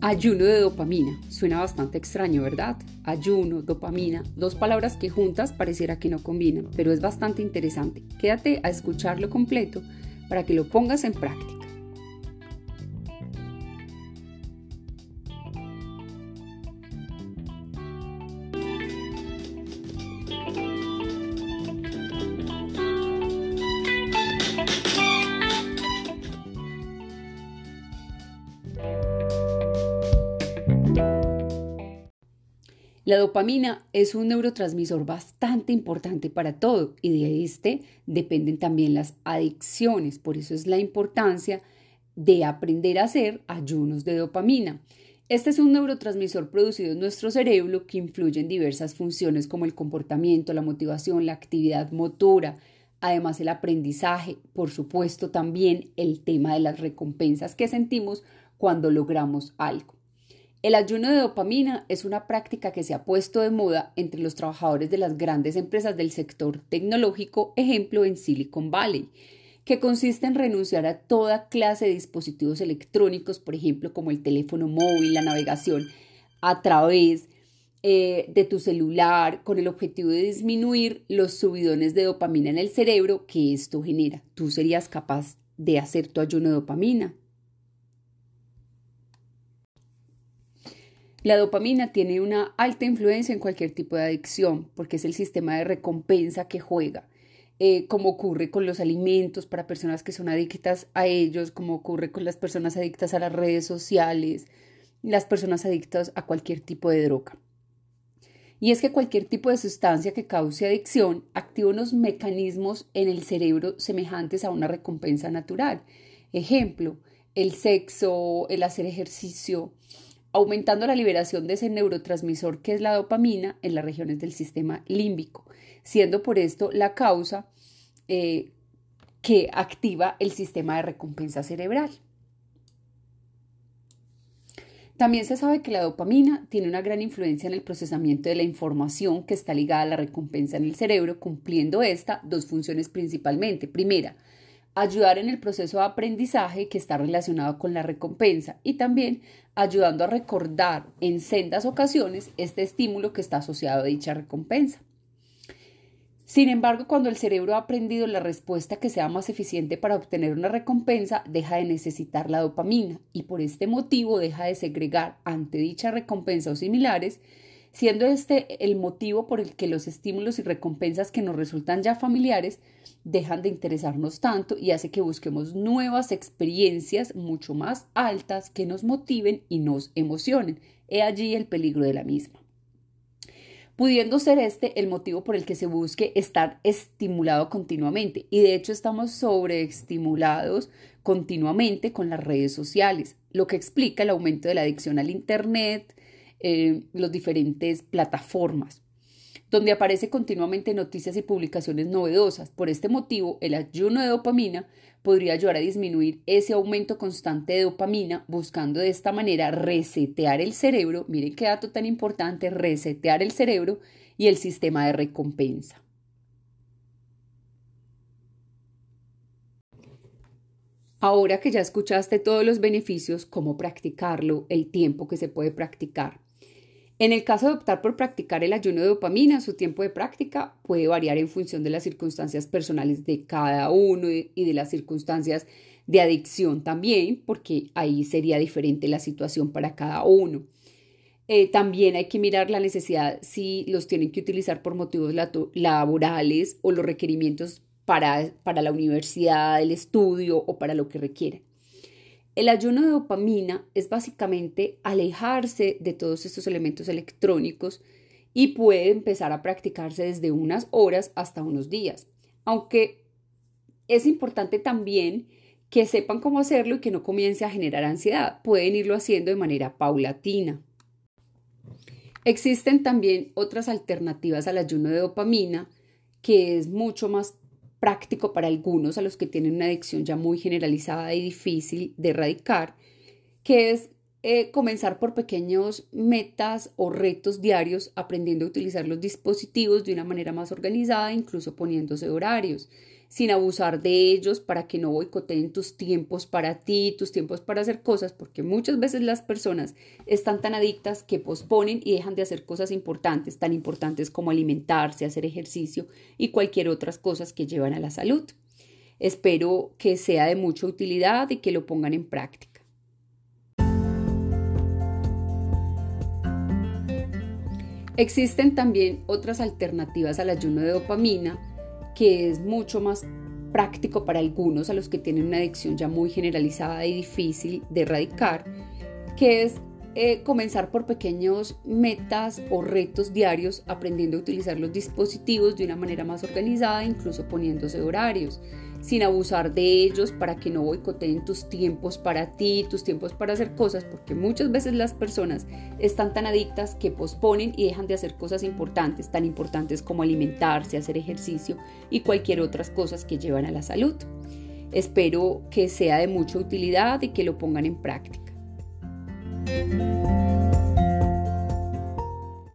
Ayuno de dopamina. Suena bastante extraño, ¿verdad? Ayuno, dopamina, dos palabras que juntas pareciera que no combinan, pero es bastante interesante. Quédate a escucharlo completo para que lo pongas en práctica. La dopamina es un neurotransmisor bastante importante para todo y de este dependen también las adicciones. Por eso es la importancia de aprender a hacer ayunos de dopamina. Este es un neurotransmisor producido en nuestro cerebro que influye en diversas funciones como el comportamiento, la motivación, la actividad motora, además el aprendizaje, por supuesto también el tema de las recompensas que sentimos cuando logramos algo. El ayuno de dopamina es una práctica que se ha puesto de moda entre los trabajadores de las grandes empresas del sector tecnológico, ejemplo en Silicon Valley, que consiste en renunciar a toda clase de dispositivos electrónicos, por ejemplo, como el teléfono móvil, la navegación a través eh, de tu celular, con el objetivo de disminuir los subidones de dopamina en el cerebro que esto genera. ¿Tú serías capaz de hacer tu ayuno de dopamina? La dopamina tiene una alta influencia en cualquier tipo de adicción porque es el sistema de recompensa que juega, eh, como ocurre con los alimentos para personas que son adictas a ellos, como ocurre con las personas adictas a las redes sociales, las personas adictas a cualquier tipo de droga. Y es que cualquier tipo de sustancia que cause adicción activa unos mecanismos en el cerebro semejantes a una recompensa natural. Ejemplo, el sexo, el hacer ejercicio, aumentando la liberación de ese neurotransmisor que es la dopamina en las regiones del sistema límbico, siendo por esto la causa eh, que activa el sistema de recompensa cerebral. También se sabe que la dopamina tiene una gran influencia en el procesamiento de la información que está ligada a la recompensa en el cerebro, cumpliendo esta dos funciones principalmente. Primera, ayudar en el proceso de aprendizaje que está relacionado con la recompensa y también ayudando a recordar en sendas ocasiones este estímulo que está asociado a dicha recompensa. Sin embargo, cuando el cerebro ha aprendido la respuesta que sea más eficiente para obtener una recompensa, deja de necesitar la dopamina y por este motivo deja de segregar ante dicha recompensa o similares siendo este el motivo por el que los estímulos y recompensas que nos resultan ya familiares dejan de interesarnos tanto y hace que busquemos nuevas experiencias mucho más altas que nos motiven y nos emocionen. He allí el peligro de la misma. Pudiendo ser este el motivo por el que se busque estar estimulado continuamente. Y de hecho estamos sobreestimulados continuamente con las redes sociales, lo que explica el aumento de la adicción al Internet, eh, las diferentes plataformas, donde aparece continuamente noticias y publicaciones novedosas. Por este motivo, el ayuno de dopamina podría ayudar a disminuir ese aumento constante de dopamina, buscando de esta manera resetear el cerebro, miren qué dato tan importante, resetear el cerebro y el sistema de recompensa. Ahora que ya escuchaste todos los beneficios, cómo practicarlo, el tiempo que se puede practicar. En el caso de optar por practicar el ayuno de dopamina, su tiempo de práctica puede variar en función de las circunstancias personales de cada uno y de las circunstancias de adicción también, porque ahí sería diferente la situación para cada uno. Eh, también hay que mirar la necesidad si los tienen que utilizar por motivos laborales o los requerimientos para, para la universidad, el estudio o para lo que requieren. El ayuno de dopamina es básicamente alejarse de todos estos elementos electrónicos y puede empezar a practicarse desde unas horas hasta unos días. Aunque es importante también que sepan cómo hacerlo y que no comience a generar ansiedad. Pueden irlo haciendo de manera paulatina. Existen también otras alternativas al ayuno de dopamina que es mucho más práctico para algunos, a los que tienen una adicción ya muy generalizada y difícil de erradicar, que es eh, comenzar por pequeños metas o retos diarios, aprendiendo a utilizar los dispositivos de una manera más organizada, incluso poniéndose horarios. Sin abusar de ellos para que no boicoteen tus tiempos para ti, tus tiempos para hacer cosas, porque muchas veces las personas están tan adictas que posponen y dejan de hacer cosas importantes, tan importantes como alimentarse, hacer ejercicio y cualquier otras cosas que llevan a la salud. Espero que sea de mucha utilidad y que lo pongan en práctica. Existen también otras alternativas al ayuno de dopamina que es mucho más práctico para algunos a los que tienen una adicción ya muy generalizada y difícil de erradicar, que es eh, comenzar por pequeños metas o retos diarios, aprendiendo a utilizar los dispositivos de una manera más organizada, incluso poniéndose horarios sin abusar de ellos para que no boicoteen tus tiempos para ti, tus tiempos para hacer cosas, porque muchas veces las personas están tan adictas que posponen y dejan de hacer cosas importantes, tan importantes como alimentarse, hacer ejercicio y cualquier otras cosas que llevan a la salud. Espero que sea de mucha utilidad y que lo pongan en práctica.